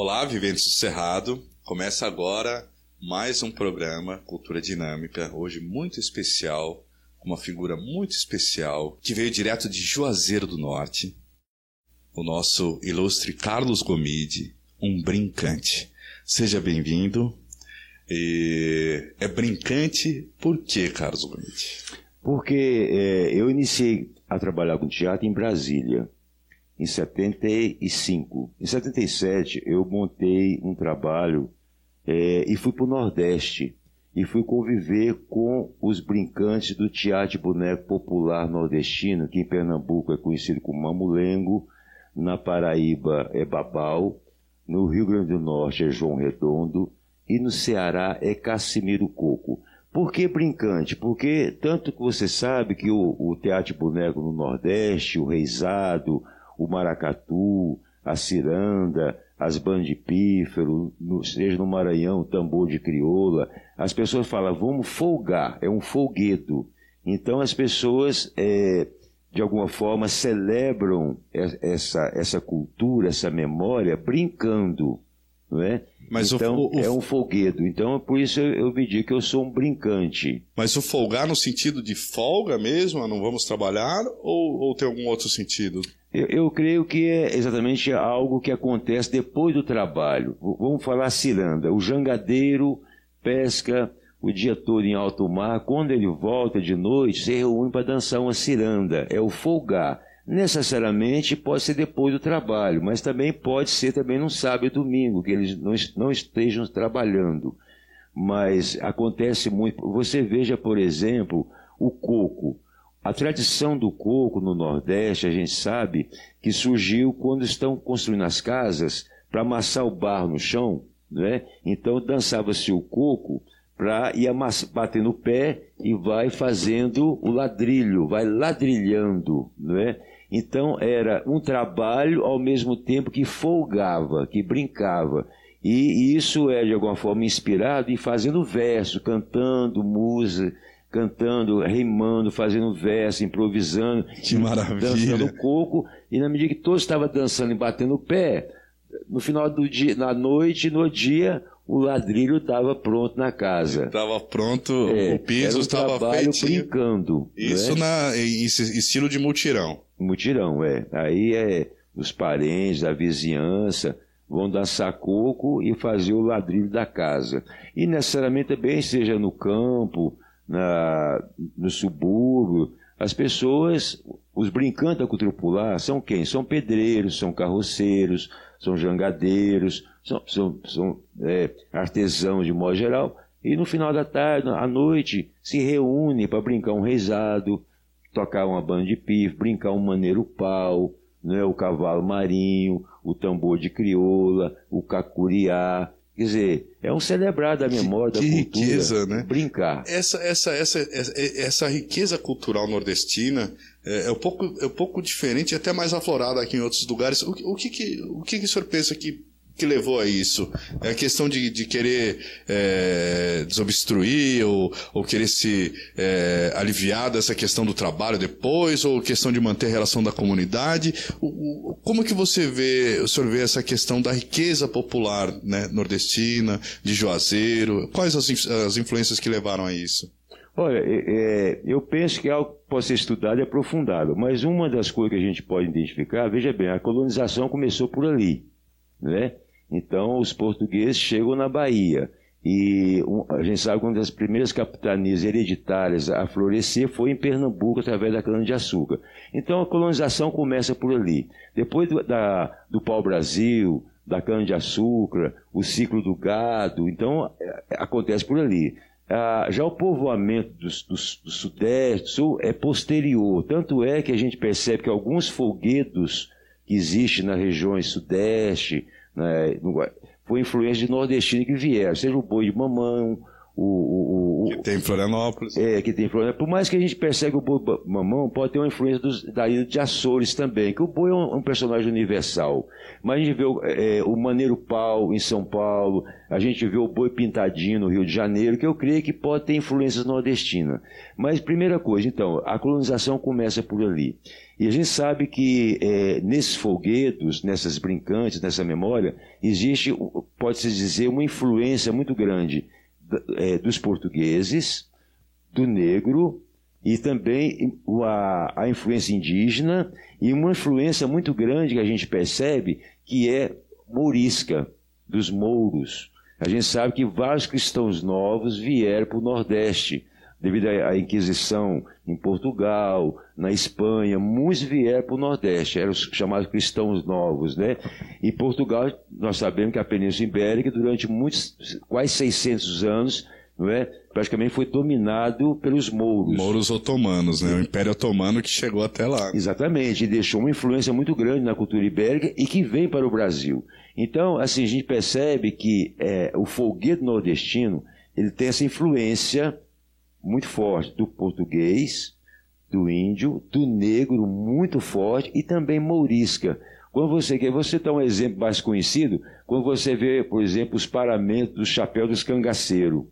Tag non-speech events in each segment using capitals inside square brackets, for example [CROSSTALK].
Olá, viventes do Cerrado. Começa agora mais um programa Cultura Dinâmica, hoje muito especial, com uma figura muito especial que veio direto de Juazeiro do Norte, o nosso ilustre Carlos Gomide, um brincante. Seja bem-vindo. E é brincante por quê, Carlos Gomide? Porque é, eu iniciei a trabalhar com teatro em Brasília em 75. Em 77 eu montei um trabalho é, e fui para o Nordeste e fui conviver com os brincantes do teatro de boneco popular nordestino, que em Pernambuco é conhecido como Mamulengo, na Paraíba é Babau, no Rio Grande do Norte é João Redondo e no Ceará é Cassimiro Coco. Por que brincante? Porque tanto que você sabe que o, o teatro boneco no Nordeste, o Reisado, o maracatu, a ciranda, as bandipífero, no, seja no Maranhão, tambor de crioula. As pessoas falam, vamos folgar, é um folguedo. Então as pessoas, é, de alguma forma, celebram essa, essa cultura, essa memória, brincando. Não é? Mas então, o, o, é um folguedo. Então, por isso eu, eu me digo que eu sou um brincante. Mas o folgar no sentido de folga mesmo, não vamos trabalhar, ou, ou tem algum outro sentido? Eu, eu, creio que é exatamente algo que acontece depois do trabalho. Vamos falar ciranda. O jangadeiro pesca o dia todo em alto mar. Quando ele volta de noite, se reúne para dançar uma ciranda. É o folgar. Necessariamente pode ser depois do trabalho, mas também pode ser também no sábado e domingo, que eles não, não estejam trabalhando. Mas acontece muito. Você veja, por exemplo, o coco. A tradição do coco no Nordeste, a gente sabe que surgiu quando estão construindo as casas para amassar o barro no chão, né? Então dançava-se o coco para ir bater no pé e vai fazendo o ladrilho, vai ladrilhando, não é? Então era um trabalho ao mesmo tempo que folgava, que brincava. E isso é de alguma forma inspirado em fazendo verso, cantando música, cantando, rimando, fazendo verso, improvisando, que maravilha. dançando coco. E na medida que todos estavam dançando e batendo o pé, no final do dia, na noite, no dia, o ladrilho estava pronto na casa. Estava pronto, é, o piso estava um feito. brincando. Isso né? na, em estilo de mutirão. Mutirão, é. Aí é os parentes, a vizinhança vão dançar coco e fazer o ladrilho da casa. E necessariamente também, seja no campo, na, no subúrbio, as pessoas, os brincantes da cultura popular, são quem? São pedreiros, são carroceiros, são jangadeiros, são, são, são é, artesãos de modo geral, e no final da tarde, à noite, se reúnem para brincar um rezado, tocar uma banda de pif, brincar um maneiro pau, né, o cavalo marinho, o tambor de crioula, o cacuriá. Quer dizer, é um celebrar da memória que, da que cultura. riqueza, né? Brincar. Essa, essa, essa, essa, essa riqueza cultural nordestina é, é, um pouco, é um pouco diferente, até mais aflorada aqui em outros lugares. O, o, que, que, o que, que o senhor pensa que que levou a isso? É a questão de, de querer é, desobstruir ou, ou querer se é, aliviar dessa questão do trabalho depois ou questão de manter a relação da comunidade? O, o, como que você vê, o senhor vê essa questão da riqueza popular né, nordestina, de Juazeiro? Quais as, as influências que levaram a isso? Olha, é, é, eu penso que é algo que pode ser estudado e aprofundado, mas uma das coisas que a gente pode identificar, veja bem, a colonização começou por ali, né? Então, os portugueses chegam na Bahia. E a gente sabe que uma das primeiras capitanias hereditárias a florescer foi em Pernambuco, através da cana-de-açúcar. Então, a colonização começa por ali. Depois do, da, do pau-brasil, da cana-de-açúcar, o ciclo do gado, então, é, acontece por ali. Ah, já o povoamento do, do, do Sudeste, do Sul, é posterior. Tanto é que a gente percebe que alguns folguedos que existem nas regiões Sudeste, né, foi influência de nordestino que vieram, seja o boi de mamão, o, o, que tem Florianópolis. É, que tem Florianópolis. Por mais que a gente perceba o boi mamão, pode ter uma influência dos, da ilha de Açores também, que o boi é um, um personagem universal. Mas a gente vê o, é, o Maneiro Pau em São Paulo, a gente vê o boi pintadinho no Rio de Janeiro, que eu creio que pode ter influências nordestinas. Mas, primeira coisa, então, a colonização começa por ali. E a gente sabe que é, nesses folguedos, nessas brincantes, nessa memória, existe, pode-se dizer, uma influência muito grande é, dos portugueses, do negro e também a, a influência indígena e uma influência muito grande que a gente percebe que é mourisca, dos mouros. A gente sabe que vários cristãos novos vieram para o Nordeste, devido à Inquisição em Portugal, na Espanha, muitos vieram para o Nordeste, eram os chamados cristãos novos, né? Em Portugal, nós sabemos que a Península Ibérica, durante muitos, quase 600 anos, não é? praticamente foi dominado pelos mouros. Mouros otomanos, né? O Império Otomano que chegou até lá. Exatamente, e deixou uma influência muito grande na cultura ibérica e que vem para o Brasil. Então, assim, a gente percebe que é, o folguedo nordestino, ele tem essa influência muito forte do português, do índio, do negro muito forte e também mourisca. Quando você quer, você dá um exemplo mais conhecido, quando você vê, por exemplo, os paramentos do chapéu dos cangaceiros.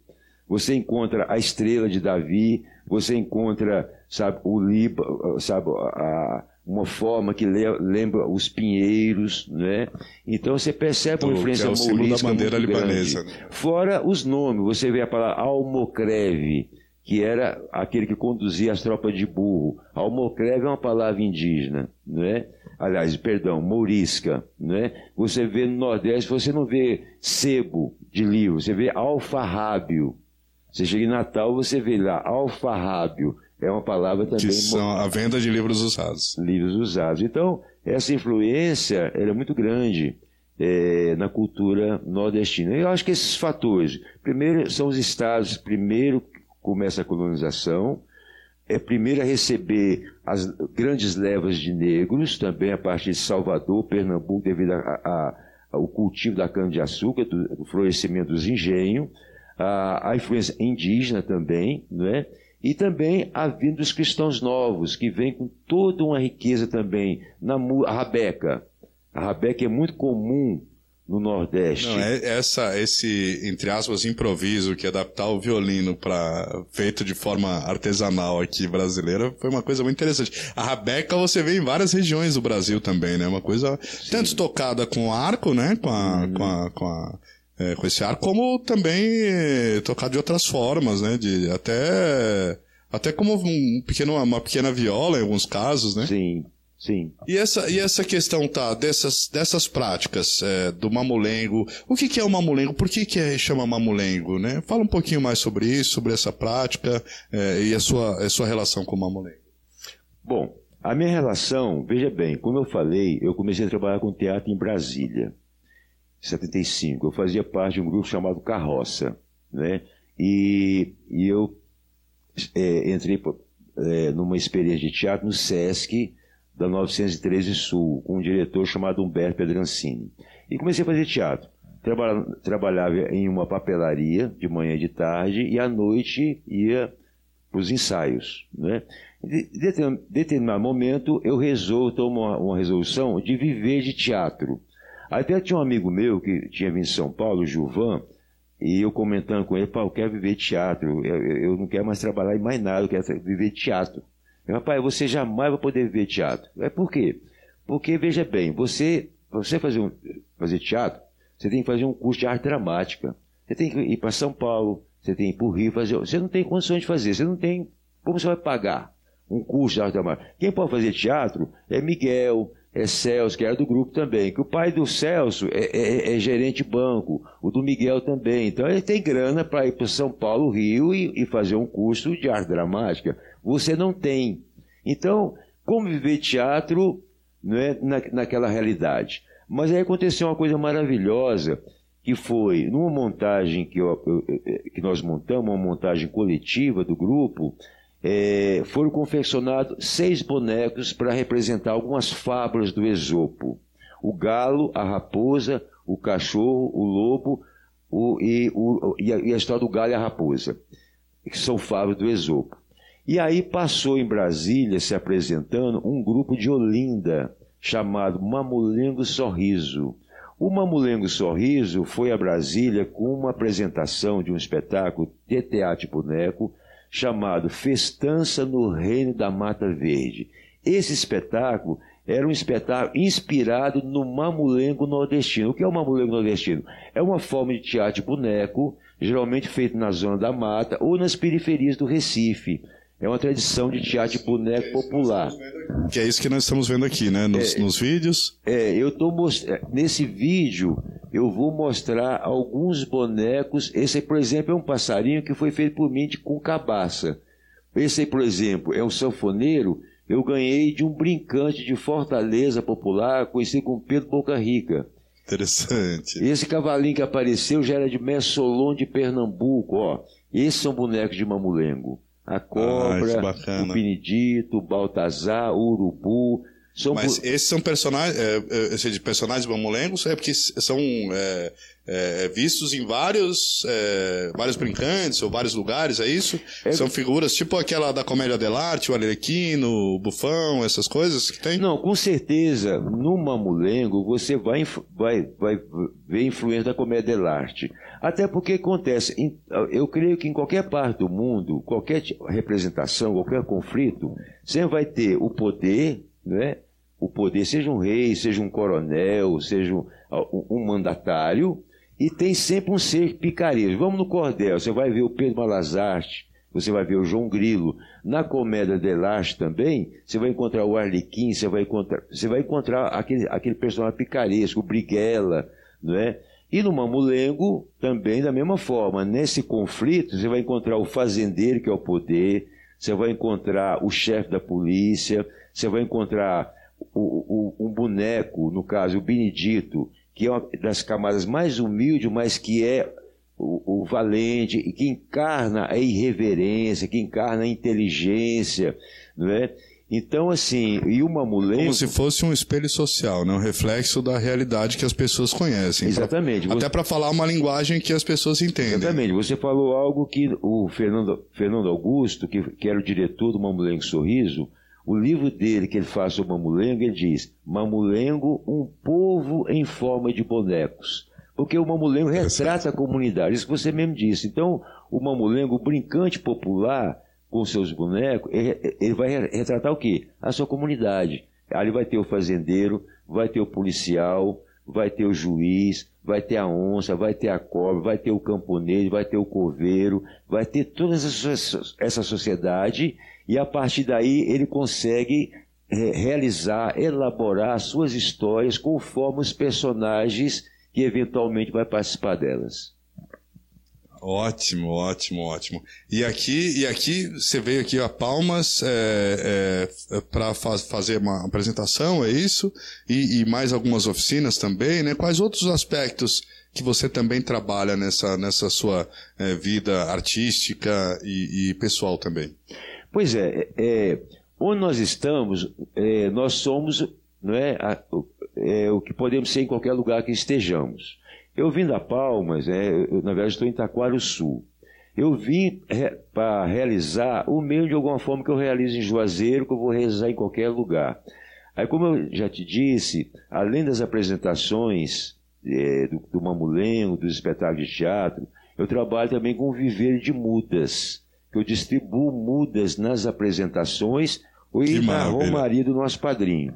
Você encontra a estrela de Davi, você encontra, sabe, o Liba, sabe, a, uma forma que lembra os pinheiros, né? Então você percebe uma influência é o da bandeira libanesa. Né? Fora os nomes, você vê a palavra almocreve, que era aquele que conduzia as tropas de burro. Almocreve é uma palavra indígena, não é? Aliás, perdão, mourisca, não é? Você vê no Nordeste, você não vê sebo de livro, você vê alfarrábio. Você chega em Natal, você vê lá alfarrábio. É uma palavra também. Que são a venda de livros usados. Livros usados. Então, essa influência é muito grande é, na cultura nordestina. Eu acho que esses fatores, primeiro, são os estados, primeiro, começa a colonização, é primeiro a receber as grandes levas de negros, também a partir de Salvador, Pernambuco, devido ao cultivo da cana-de-açúcar, do, do, florescimento dos engenhos, a, a, influência indígena também, não é? e também a vinda dos cristãos novos, que vem com toda uma riqueza também, na a rabeca. A rabeca é muito comum no Nordeste. Não, é essa, esse, entre aspas, improviso que adaptar o violino para feito de forma artesanal aqui brasileira foi uma coisa muito interessante. A rabeca você vê em várias regiões do Brasil também, né? Uma coisa Sim. tanto tocada com arco, né? Com a, uhum. com a, com a é, com esse arco, como também é, tocado de outras formas, né? De até até como um pequeno, uma pequena viola em alguns casos, né? Sim. Sim. E essa, e essa questão, tá, dessas, dessas práticas é, do mamulengo, o que, que é o mamulengo? Por que, que é, chama mamulengo, né? Fala um pouquinho mais sobre isso, sobre essa prática é, e a sua, a sua relação com o mamulengo. Bom, a minha relação, veja bem, como eu falei, eu comecei a trabalhar com teatro em Brasília, em 75. Eu fazia parte de um grupo chamado Carroça, né? E, e eu é, entrei é, numa experiência de teatro no SESC, da 913 Sul, com um diretor chamado Humberto Pedrancini. E comecei a fazer teatro. Trabalhava em uma papelaria de manhã e de tarde e à noite ia para os ensaios. Né? Em determinado momento eu resolvo, uma, resolução de viver de teatro. Até tinha um amigo meu que tinha vindo de São Paulo, Gilvan, e eu comentando com ele, pá, eu quero viver teatro, eu, eu não quero mais trabalhar em mais nada, eu quero viver teatro. Rapaz, você jamais vai poder ver teatro. É por quê? Porque, veja bem, você, você fazer, um, fazer teatro, você tem que fazer um curso de arte dramática. Você tem que ir para São Paulo, você tem que ir para o Rio fazer. Você não tem condições de fazer, você não tem. Como você vai pagar um curso de arte dramática? Quem pode fazer teatro é Miguel, é Celso, que era do grupo também. Que o pai do Celso é, é, é gerente banco, o do Miguel também. Então ele tem grana para ir para São Paulo, Rio e, e fazer um curso de arte dramática você não tem. Então, como viver teatro né, na, naquela realidade? Mas aí aconteceu uma coisa maravilhosa, que foi, numa montagem que, eu, que nós montamos, uma montagem coletiva do grupo, é, foram confeccionados seis bonecos para representar algumas fábulas do Esopo. O galo, a raposa, o cachorro, o lobo, o, e, o, e, a, e a história do galho e a raposa, que são favos do Esopo. E aí passou em Brasília, se apresentando, um grupo de Olinda, chamado Mamulengo Sorriso. O Mamulengo Sorriso foi a Brasília com uma apresentação de um espetáculo de teatro boneco chamado Festança no Reino da Mata Verde. Esse espetáculo era um espetáculo inspirado no mamulengo nordestino. O que é o mamulengo nordestino? É uma forma de teatro boneco, geralmente feito na zona da mata ou nas periferias do Recife. É uma tradição de teatro de boneco popular. Que é isso que nós estamos vendo aqui, né? Nos, é, nos vídeos. É, eu estou mostrando. Nesse vídeo, eu vou mostrar alguns bonecos. Esse, por exemplo, é um passarinho que foi feito por mim de, com cabaça. Esse por exemplo, é um sanfoneiro. Eu ganhei de um brincante de Fortaleza Popular, conhecido como Pedro Boca Rica. Interessante. Esse cavalinho que apareceu já era de Messolon de Pernambuco, ó. Esses são bonecos de mamulengo a cobra, ah, o benedito, o baltazar, o urubu. São Mas esses são personagens, é, é, de personagens mamulengos, é porque são é, é, é, vistos em vários, é, vários brincantes ou vários lugares, é isso? É... São figuras tipo aquela da comédia dell'arte, o Arlequino, o Bufão, essas coisas que tem? Não, com certeza, no Mamulengo você vai, vai, vai ver influência da comédia dell'arte. Até porque acontece, eu creio que em qualquer parte do mundo, qualquer representação, qualquer conflito, sempre vai ter o poder, né? O poder, seja um rei, seja um coronel, seja um, um mandatário, e tem sempre um ser picarejo. Vamos no cordel, você vai ver o Pedro Malazarte, você vai ver o João Grilo. Na comédia Delache também, você vai encontrar o Arlequim, você vai encontrar, você vai encontrar aquele, aquele personagem picaresco, o Briguela, não é? E no Mamulengo, também da mesma forma. Nesse conflito, você vai encontrar o fazendeiro, que é o poder, você vai encontrar o chefe da polícia, você vai encontrar o, o, um boneco, no caso, o Benedito, que é uma das camadas mais humildes, mas que é o, o, valente e que encarna a irreverência, que encarna a inteligência, não é? Então, assim, e o mamulengo... Como se fosse um espelho social, né? um reflexo da realidade que as pessoas conhecem. Exatamente. Pra, até para falar uma linguagem que as pessoas entendem. Exatamente. Você falou algo que o Fernando, Fernando Augusto, que, que era o diretor do Mamulengo Sorriso, o livro dele que ele faz sobre Mamulengo, ele diz: Mamulengo, um povo em forma de bonecos. Porque o Mamulengo retrata a comunidade, isso que você mesmo disse. Então, o Mamulengo, o brincante popular, com seus bonecos, ele vai retratar o quê? A sua comunidade. Ali vai ter o fazendeiro, vai ter o policial, vai ter o juiz, vai ter a onça, vai ter a cobra, vai ter o camponês, vai ter o coveiro, vai ter toda essa sociedade e a partir daí ele consegue é, realizar, elaborar suas histórias conforme os personagens que eventualmente vai participar delas. Ótimo, ótimo, ótimo. E aqui, e aqui você veio aqui a Palmas é, é, para fa fazer uma apresentação, é isso? E, e, mais algumas oficinas também, né? Quais outros aspectos que você também trabalha nessa, nessa sua é, vida artística e, e pessoal também? Pois é, é onde nós estamos, é, nós somos não é, a, é, o que podemos ser em qualquer lugar que estejamos. Eu vim da Palmas, é, eu, na verdade estou em Taquaro Sul. Eu vim re, para realizar o meio de alguma forma que eu realizo em Juazeiro, que eu vou realizar em qualquer lugar. Aí, como eu já te disse, além das apresentações é, do, do Mamulengo, dos espetáculos de teatro, eu trabalho também com o viver de mudas que eu distribuo mudas nas apresentações e na romaria do nosso padrinho.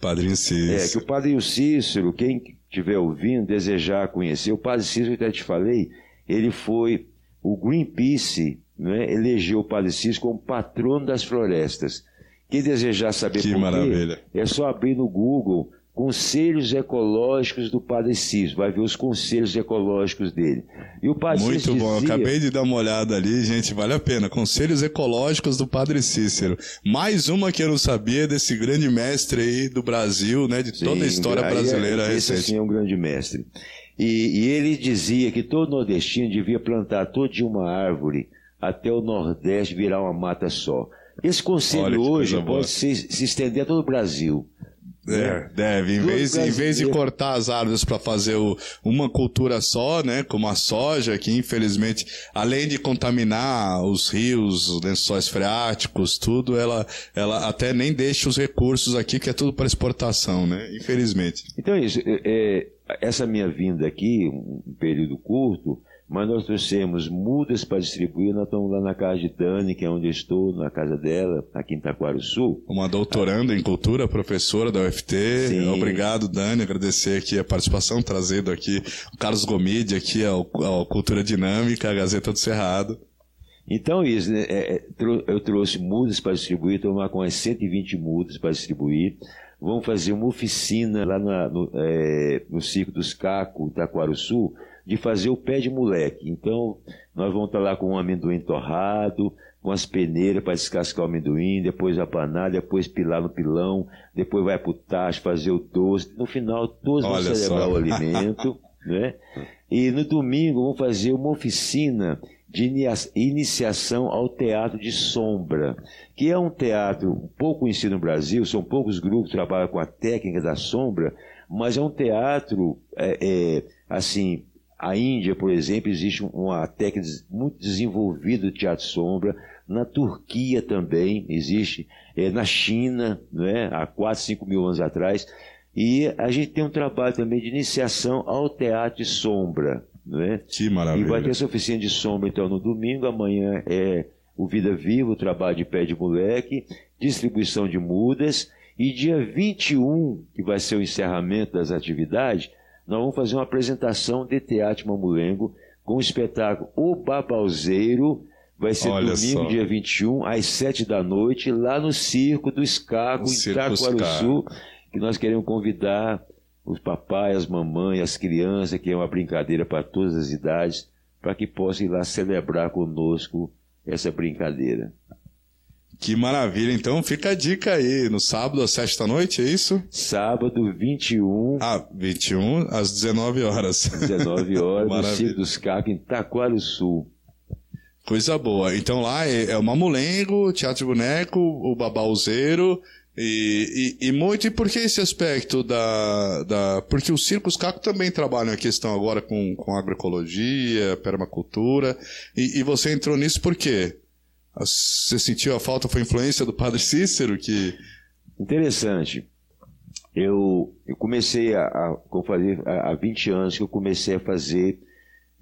Padrinho Cícero. É, que o padrinho Cícero, quem estiver ouvindo, desejar conhecer, o padre Cícero, eu até te falei, ele foi, o Greenpeace né, elegeu o padre Cícero como patrono das florestas. Quem desejar saber que por maravilha. quê, é só abrir no Google Conselhos Ecológicos do Padre Cícero. Vai ver os conselhos ecológicos dele. E o Padre Muito bom, dizia... acabei de dar uma olhada ali, gente, vale a pena. Conselhos Ecológicos do Padre Cícero. Mais uma que eu não sabia desse grande mestre aí do Brasil, né, de Sim, toda a história é- brasileira é, esse, recente. É um grande mestre. E, e, ele dizia que todo nordestino devia plantar toda uma árvore até o Nordeste virar uma mata só. Esse conselho hoje pode se, se estender a todo o Brasil. É, deve. Em vez, em vez de cortar as árvores para fazer o, uma cultura só, né, como a soja, que infelizmente, além de contaminar os rios, os lençóis freáticos, tudo, ela, ela até nem deixa os recursos aqui, que é tudo para exportação, né? Infelizmente. Então é isso. É, é, essa minha vinda aqui, um período curto, mas nós trouxemos mudas para distribuir. Nós estamos lá na casa de Dani, que é onde eu estou, na casa dela, aqui em Taquaro Sul. Uma doutoranda em cultura, professora da UFT. Sim. Obrigado, Dani. Agradecer aqui a participação, trazendo aqui o Carlos Gomide, aqui ao, ao Cultura Dinâmica, a Gazeta do Cerrado. Então, isso, né, é, eu trouxe mudas para distribuir, estou com as 120 mudas para distribuir. Vamos fazer uma oficina lá na, no, é, no Circo dos Cacos, Taquaro Sul, de fazer o pé de moleque. Então, nós vamos estar lá com um amendoim torrado, com as peneiras para descascar o amendoim, depois apanar, depois pilar no pilão, depois vai para o tacho fazer o doce. No final, todos vão celebrar só. o alimento. [LAUGHS] né? E no domingo vamos fazer uma oficina de iniciação ao teatro de sombra, que é um teatro pouco conhecido no Brasil, são poucos grupos que trabalham com a técnica da sombra, mas é um teatro, é, é, assim, a Índia, por exemplo, existe uma técnica muito desenvolvida de teatro sombra. Na Turquia também existe. É, na China, é? há 4, 5 mil anos atrás. E a gente tem um trabalho também de iniciação ao teatro de sombra. Não é? Que maravilha. E vai ter essa oficina de sombra, então, no domingo. Amanhã é o Vida Viva, o trabalho de pé de moleque, distribuição de mudas. E dia 21, que vai ser o encerramento das atividades, nós vamos fazer uma apresentação de teatro Mamulengo com o espetáculo O Babalzeiro. Vai ser Olha domingo, só. dia 21, às 7 da noite, lá no Circo do Escaco, em Itaquaruçu, que nós queremos convidar os papais, as mamães, as crianças, que é uma brincadeira para todas as idades, para que possam ir lá celebrar conosco essa brincadeira. Que maravilha. Então fica a dica aí. No sábado às 7 da noite, é isso? Sábado 21. Ah, 21 às 19 horas. 19 [LAUGHS] horas, no Circo dos Cacos, em Taquaro Sul. Coisa boa. Então lá é, é o Mamulengo, Teatro de Boneco, o Babalzeiro. E, e, e, muito, e por que esse aspecto da. da porque os circos Caco também trabalham a questão agora com, com agroecologia, permacultura, e, e você entrou nisso por quê? Você sentiu a falta, foi influência do padre Cícero que... Interessante. Eu, eu comecei a, a, fazer, há 20 anos que eu comecei a fazer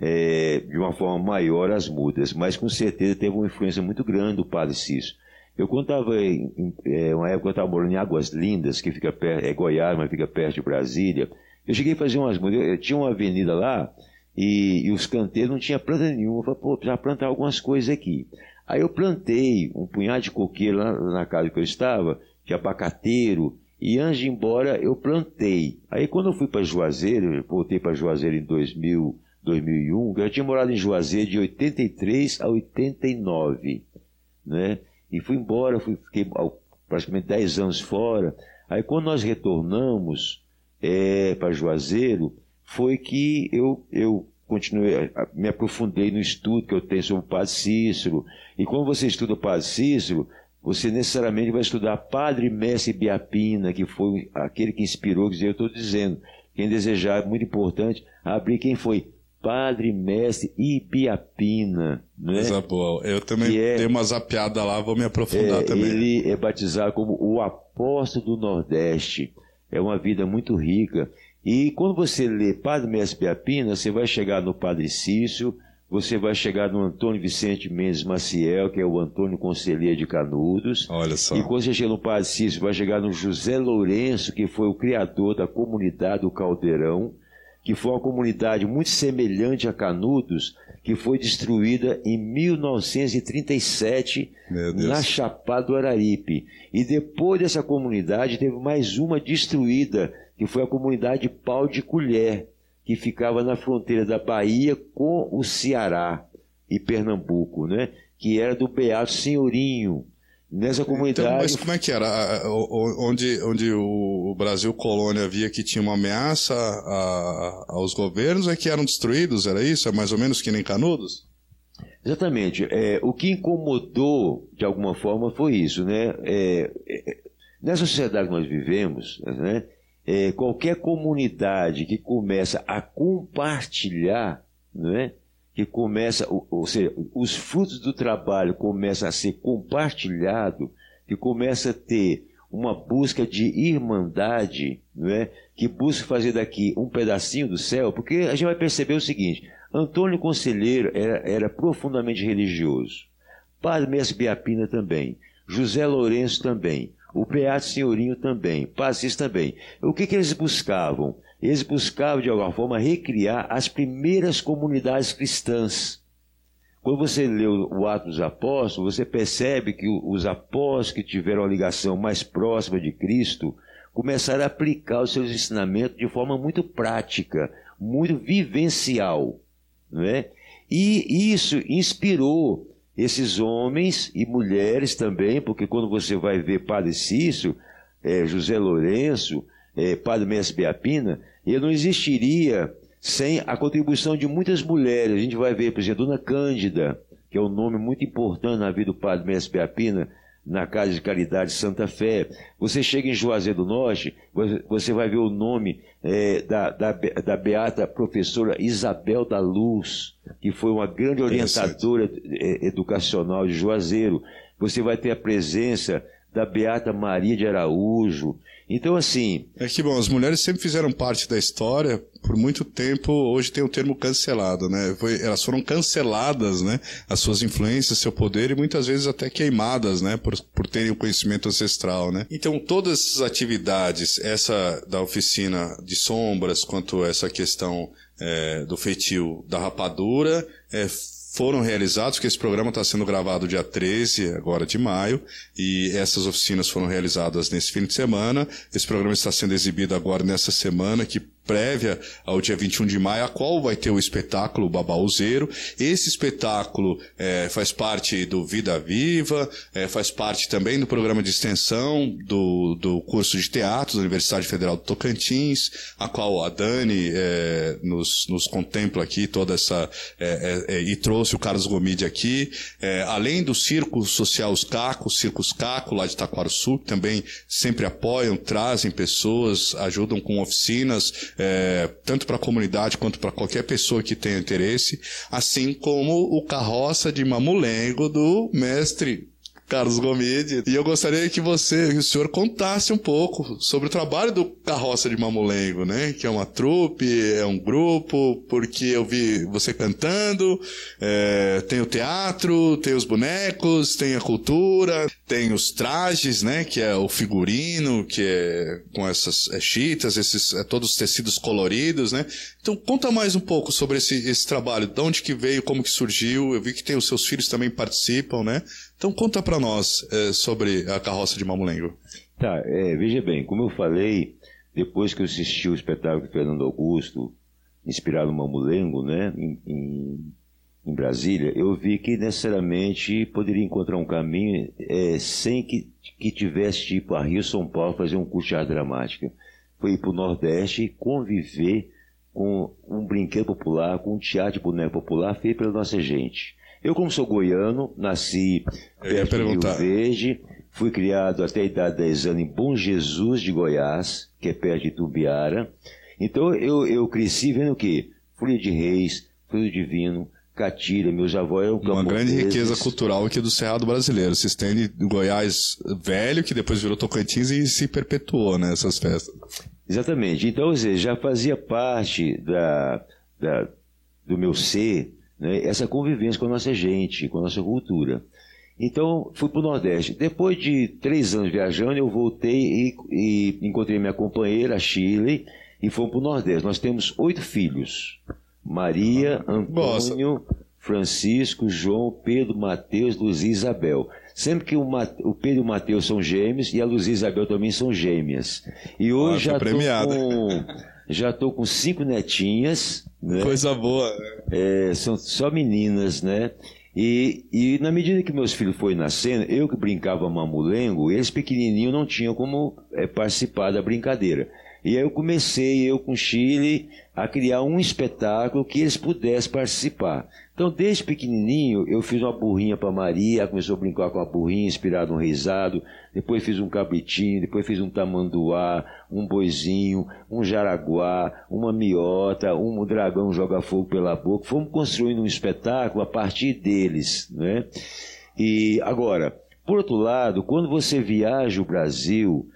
é, de uma forma maior as mudas, mas com certeza teve uma influência muito grande do padre Cícero. Eu estava em, em é, uma época eu estava morando em Águas Lindas, que fica perto, é Goiás, mas fica perto de Brasília. Eu cheguei a fazer umas mudas, eu, tinha uma avenida lá e, e os canteiros não tinha planta nenhuma. Eu falei, pô, precisa plantar algumas coisas aqui. Aí eu plantei um punhado de coqueiro lá na casa que eu estava, de abacateiro, e antes de ir embora eu plantei. Aí quando eu fui para Juazeiro, eu voltei para Juazeiro em 2000, 2001, eu tinha morado em Juazeiro de 83 a 89, né? E fui embora, fui, fiquei praticamente 10 anos fora. Aí quando nós retornamos é, para Juazeiro, foi que eu, eu continuei, me aprofundei no estudo que eu tenho sobre o Padre Cícero. E quando você estuda o Padre Cícero, você necessariamente vai estudar Padre Mestre Biapina, que foi aquele que inspirou, dizer, eu estou dizendo, quem desejar, muito importante, abrir quem foi Padre Mestre Ibiapina. Né? Coisa boa. Eu também é, dei uma zapiada lá, vou me aprofundar é, também. Ele é batizado como o apóstolo do Nordeste. É uma vida muito rica. E quando você lê Padre Mestre Piapina, você vai chegar no Padre Cício, você vai chegar no Antônio Vicente Mendes Maciel, que é o Antônio Conselheiro de Canudos. Olha só. E quando você chega no Padre Cício, vai chegar no José Lourenço, que foi o criador da comunidade do Caldeirão, que foi uma comunidade muito semelhante a Canudos, que foi destruída em 1937 na Chapada do Araripe. E depois dessa comunidade teve mais uma destruída que foi a comunidade Pau de Colher, que ficava na fronteira da Bahia com o Ceará e Pernambuco, né? que era do Beato Senhorinho. Nessa comunidade. Então, mas como é que era? Onde, onde o Brasil colônia via que tinha uma ameaça a, aos governos, é que eram destruídos? Era isso? É mais ou menos que nem Canudos? Exatamente. É, o que incomodou, de alguma forma, foi isso. Né? É, é Nessa sociedade que nós vivemos, né, é, qualquer comunidade que começa a compartilhar, né, que começa, ou, seja, os frutos do trabalho começam a ser compartilhado, que começa a ter uma busca de irmandade, não é? que busca fazer daqui um pedacinho do céu, porque a gente vai perceber o seguinte: Antônio Conselheiro era, era profundamente religioso, Padre Mestre Biapina também, José Lourenço também, o Beato Senhorinho também, Passis também. O que, que eles buscavam? Eles buscavam, de alguma forma, recriar as primeiras comunidades cristãs. Quando você lê o Atos dos Apóstolos, você percebe que os apóstolos que tiveram a ligação mais próxima de Cristo começaram a aplicar os seus ensinamentos de forma muito prática, muito vivencial. Não é? E isso inspirou esses homens e mulheres também, porque quando você vai ver Padre Cício, é, José Lourenço, é, Padre Mestre Biapina, ele não existiria sem a contribuição de muitas mulheres. A gente vai ver, por exemplo, Dona Cândida, que é um nome muito importante na vida do Padre Mestre Biapina, na Casa de Caridade Santa Fé. Você chega em Juazeiro do Norte, você vai ver o nome é, da, da, da, beata professora Isabel da Luz, que foi uma grande orientadora é, educacional de Juazeiro. Você vai ter a presença da Beata Maria de Araújo. Então, assim. É que bom, as mulheres sempre fizeram parte da história por muito tempo. Hoje tem o termo cancelado, né? Foi, elas foram canceladas, né? As suas influências, seu poder e muitas vezes até queimadas, né? Por, por terem o conhecimento ancestral, né? Então, todas essas atividades, essa da oficina de sombras, quanto essa questão é, do feitio da rapadura, é, foram realizados, que esse programa está sendo gravado dia 13, agora de maio, e essas oficinas foram realizadas nesse fim de semana. Esse programa está sendo exibido agora nessa semana, que prévia ao dia 21 de maio, a qual vai ter o espetáculo Babaúzeiro. Esse espetáculo é, faz parte do Vida Viva, é, faz parte também do programa de extensão do, do curso de teatro da Universidade Federal do Tocantins, a qual a Dani é, nos, nos contempla aqui toda essa é, é, é, e trouxe o Carlos Gomide aqui, além do Circo Social Os Cacos, Circos Caco lá de Sul, que também sempre apoiam, trazem pessoas, ajudam com oficinas, é, tanto para a comunidade quanto para qualquer pessoa que tenha interesse, assim como o carroça de mamulengo do mestre Carlos Gomide. E eu gostaria que você, que o senhor contasse um pouco sobre o trabalho do Carroça de Mamulengo, né? Que é uma trupe, é um grupo, porque eu vi você cantando, é, tem o teatro, tem os bonecos, tem a cultura, tem os trajes, né? Que é o figurino, que é com essas é, chitas, esses, é, todos os tecidos coloridos, né? Então conta mais um pouco sobre esse, esse trabalho, de onde que veio, como que surgiu, eu vi que tem os seus filhos também participam, né? Então conta para nós é, sobre a carroça de Mamulengo. Tá, é, veja bem, como eu falei, depois que eu assisti o espetáculo de Fernando Augusto, inspirado no Mamulengo, né, em, em, em, Brasília, eu vi que necessariamente poderia encontrar um caminho é, sem que, que tivesse tipo a Rio São Paulo fazer um curso de arte dramática. Foi ir para o Nordeste e conviver com um brinquedo popular, com um teatro de boneco popular feito pela nossa gente. Eu, como sou goiano, nasci perto do Rio Verde, fui criado até a idade de 10 anos em Bom Jesus de Goiás, que é perto de Tubiara. Então eu, eu cresci vendo o quê? Folha de Reis, Folha Divino, Catira, meus avós eram Uma grande riqueza cultural aqui do Cerrado brasileiro. Se estende Goiás velho, que depois virou Tocantins e se perpetuou nessas né, festas. Exatamente. Então, ou seja, já fazia parte da, da, do meu ser né, essa convivência com a nossa gente, com a nossa cultura. Então, fui para o Nordeste. Depois de três anos viajando, eu voltei e, e encontrei minha companheira, a Chile, e fomos para o Nordeste. Nós temos oito filhos: Maria, Antônio, Nossa. Francisco, João, Pedro, Mateus, Luzia e Isabel. Sempre que o, o Pedro e o Mateus são gêmeos e a Luzia e a Isabel também são gêmeas. E hoje Nossa, já estou com, já tô com cinco netinhas né? Coisa boa. É, são só meninas, né? E, e na medida que meus filhos foram nascendo, eu que brincava mamulengo, eles pequenininhos não tinham como é, participar da brincadeira. E aí eu comecei, eu com o Chile, a criar um espetáculo que eles pudessem participar. Então, desde pequenininho, eu fiz uma burrinha para Maria, começou a brincar com a burrinha, inspirado no risado. Depois fiz um cabritinho, depois fiz um tamanduá, um boizinho, um jaraguá, uma miota, um dragão joga fogo pela boca. Fomos construindo um espetáculo a partir deles, né? E agora, por outro lado, quando você viaja o Brasil,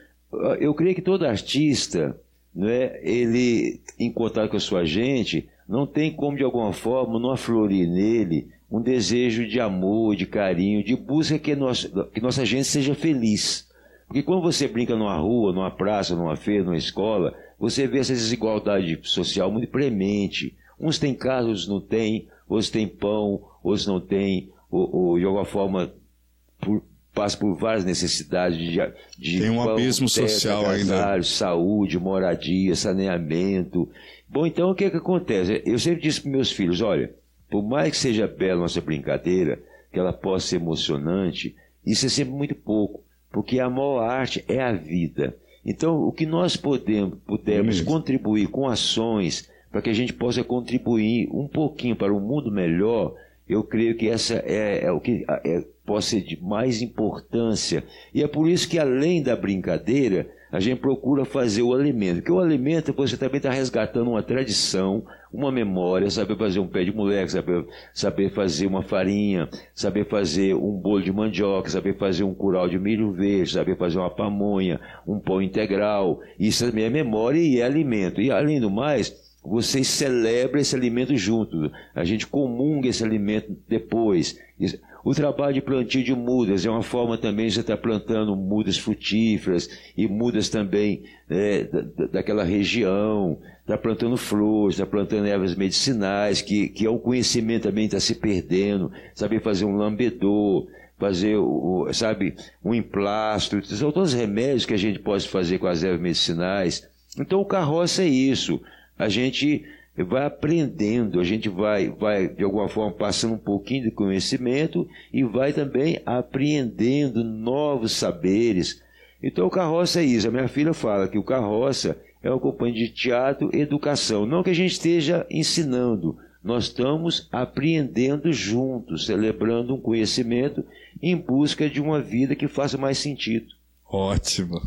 eu creio que todo artista, né, ele, em contato com a sua gente, não tem como de alguma forma não aflorir nele um desejo de amor, de carinho, de busca que, nossa, que nossa gente seja feliz. Porque quando você brinca numa rua, numa praça, numa feira, numa escola, você vê essa desigualdade social muito premente. Uns têm casa, outros não têm, outros têm pão, outros não têm, ou, ou de alguma forma por, passa por várias necessidades de, de tem um abismo social ainda saúde moradia saneamento Bom, então o que, é que acontece? Eu sempre disse para meus filhos: olha, por mais que seja bela nossa brincadeira, que ela possa ser emocionante, isso é sempre muito pouco, porque a maior arte é a vida. Então, o que nós podemos, pudermos contribuir com ações para que a gente possa contribuir um pouquinho para um mundo melhor, eu creio que essa é, é o que é, pode ser de mais importância. E é por isso que, além da brincadeira, a gente procura fazer o alimento. Porque o alimento você também está resgatando uma tradição, uma memória, saber fazer um pé de moleque, saber, saber fazer uma farinha, saber fazer um bolo de mandioca, saber fazer um curau de milho verde, saber fazer uma pamonha, um pão integral. Isso também é memória e é alimento. E além do mais, vocês celebram esse alimento junto. A gente comunga esse alimento depois. O trabalho de plantio de mudas é uma forma também de você estar plantando mudas frutíferas e mudas também né, da, daquela região, está plantando flores, está plantando ervas medicinais, que, que é um conhecimento também está se perdendo, saber fazer um lambedor, fazer, o, sabe, um emplastro, são todos os remédios que a gente pode fazer com as ervas medicinais. Então o carroça é isso. A gente vai aprendendo, a gente vai, vai de alguma forma passando um pouquinho de conhecimento e vai também apreendendo novos saberes. Então o carroça é isso. A minha filha fala que o carroça é uma companhia de teatro e educação. Não que a gente esteja ensinando, nós estamos apreendendo juntos, celebrando um conhecimento em busca de uma vida que faça mais sentido. Ótimo.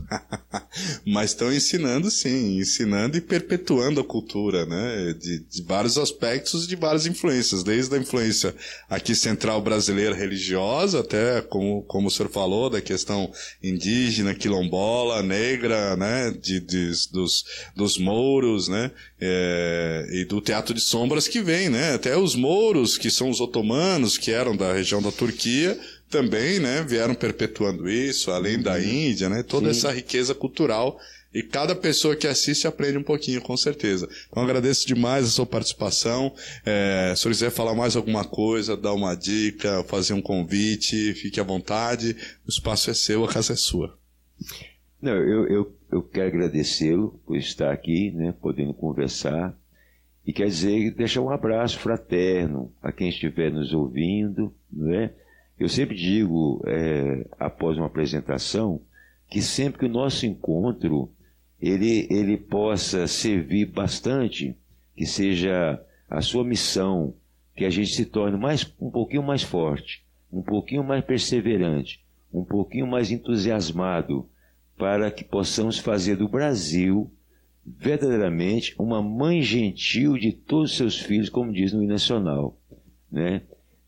[LAUGHS] Mas estão ensinando sim, ensinando e perpetuando a cultura, né? De, de, vários aspectos, de várias influências, desde a influência aqui central brasileira religiosa, até como, como o senhor falou, da questão indígena, quilombola, negra, né? De, de dos, dos mouros, né? É, e do teatro de sombras que vem, né? Até os mouros, que são os otomanos, que eram da região da Turquia, também, né, vieram perpetuando isso, além da uhum. Índia, né, toda Sim. essa riqueza cultural e cada pessoa que assiste aprende um pouquinho, com certeza. Então agradeço demais a sua participação. É, se você quiser falar mais alguma coisa, dar uma dica, fazer um convite, fique à vontade. O espaço é seu, a casa é sua. Não, eu, eu, eu quero agradecê-lo por estar aqui, né, podendo conversar. E quer dizer, deixar um abraço fraterno a quem estiver nos ouvindo, não é? Eu sempre digo, é, após uma apresentação, que sempre que o nosso encontro ele, ele possa servir bastante, que seja a sua missão, que a gente se torne mais, um pouquinho mais forte, um pouquinho mais perseverante, um pouquinho mais entusiasmado, para que possamos fazer do Brasil verdadeiramente uma mãe gentil de todos os seus filhos, como diz no hino nacional. Né?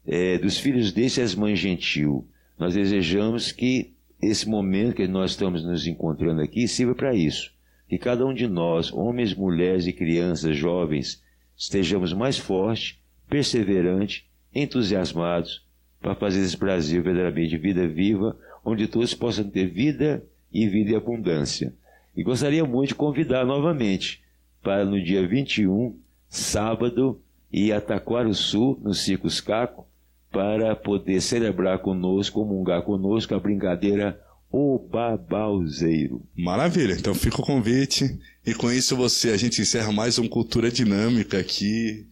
É, dos filhos desse as mães gentil. Nós desejamos que esse momento que nós estamos nos encontrando aqui sirva para isso. Que cada um de nós, homens, mulheres e crianças, jovens, estejamos mais fortes, perseverantes, entusiasmados para fazer esse Brasil verdadeiramente vida viva, onde todos possam ter vida e vida e abundância. E gostaria muito de convidar novamente para no dia 21, sábado, ir a Taquaro Sul, no Circus Caco, para poder celebrar conosco, comungar conosco a brincadeira O Babauzeiro. Maravilha, então fica o convite. E com isso você, a gente encerra mais um Cultura Dinâmica aqui.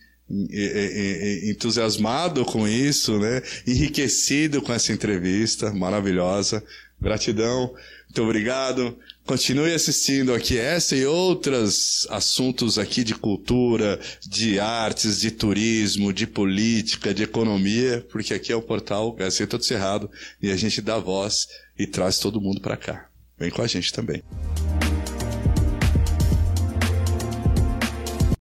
Entusiasmado com isso, né? Enriquecido com essa entrevista maravilhosa. Gratidão, muito obrigado. Continue assistindo aqui essa e outros assuntos aqui de cultura, de artes, de turismo, de política, de economia, porque aqui é o portal Gazeta do Cerrado e a gente dá voz e traz todo mundo para cá. Vem com a gente também.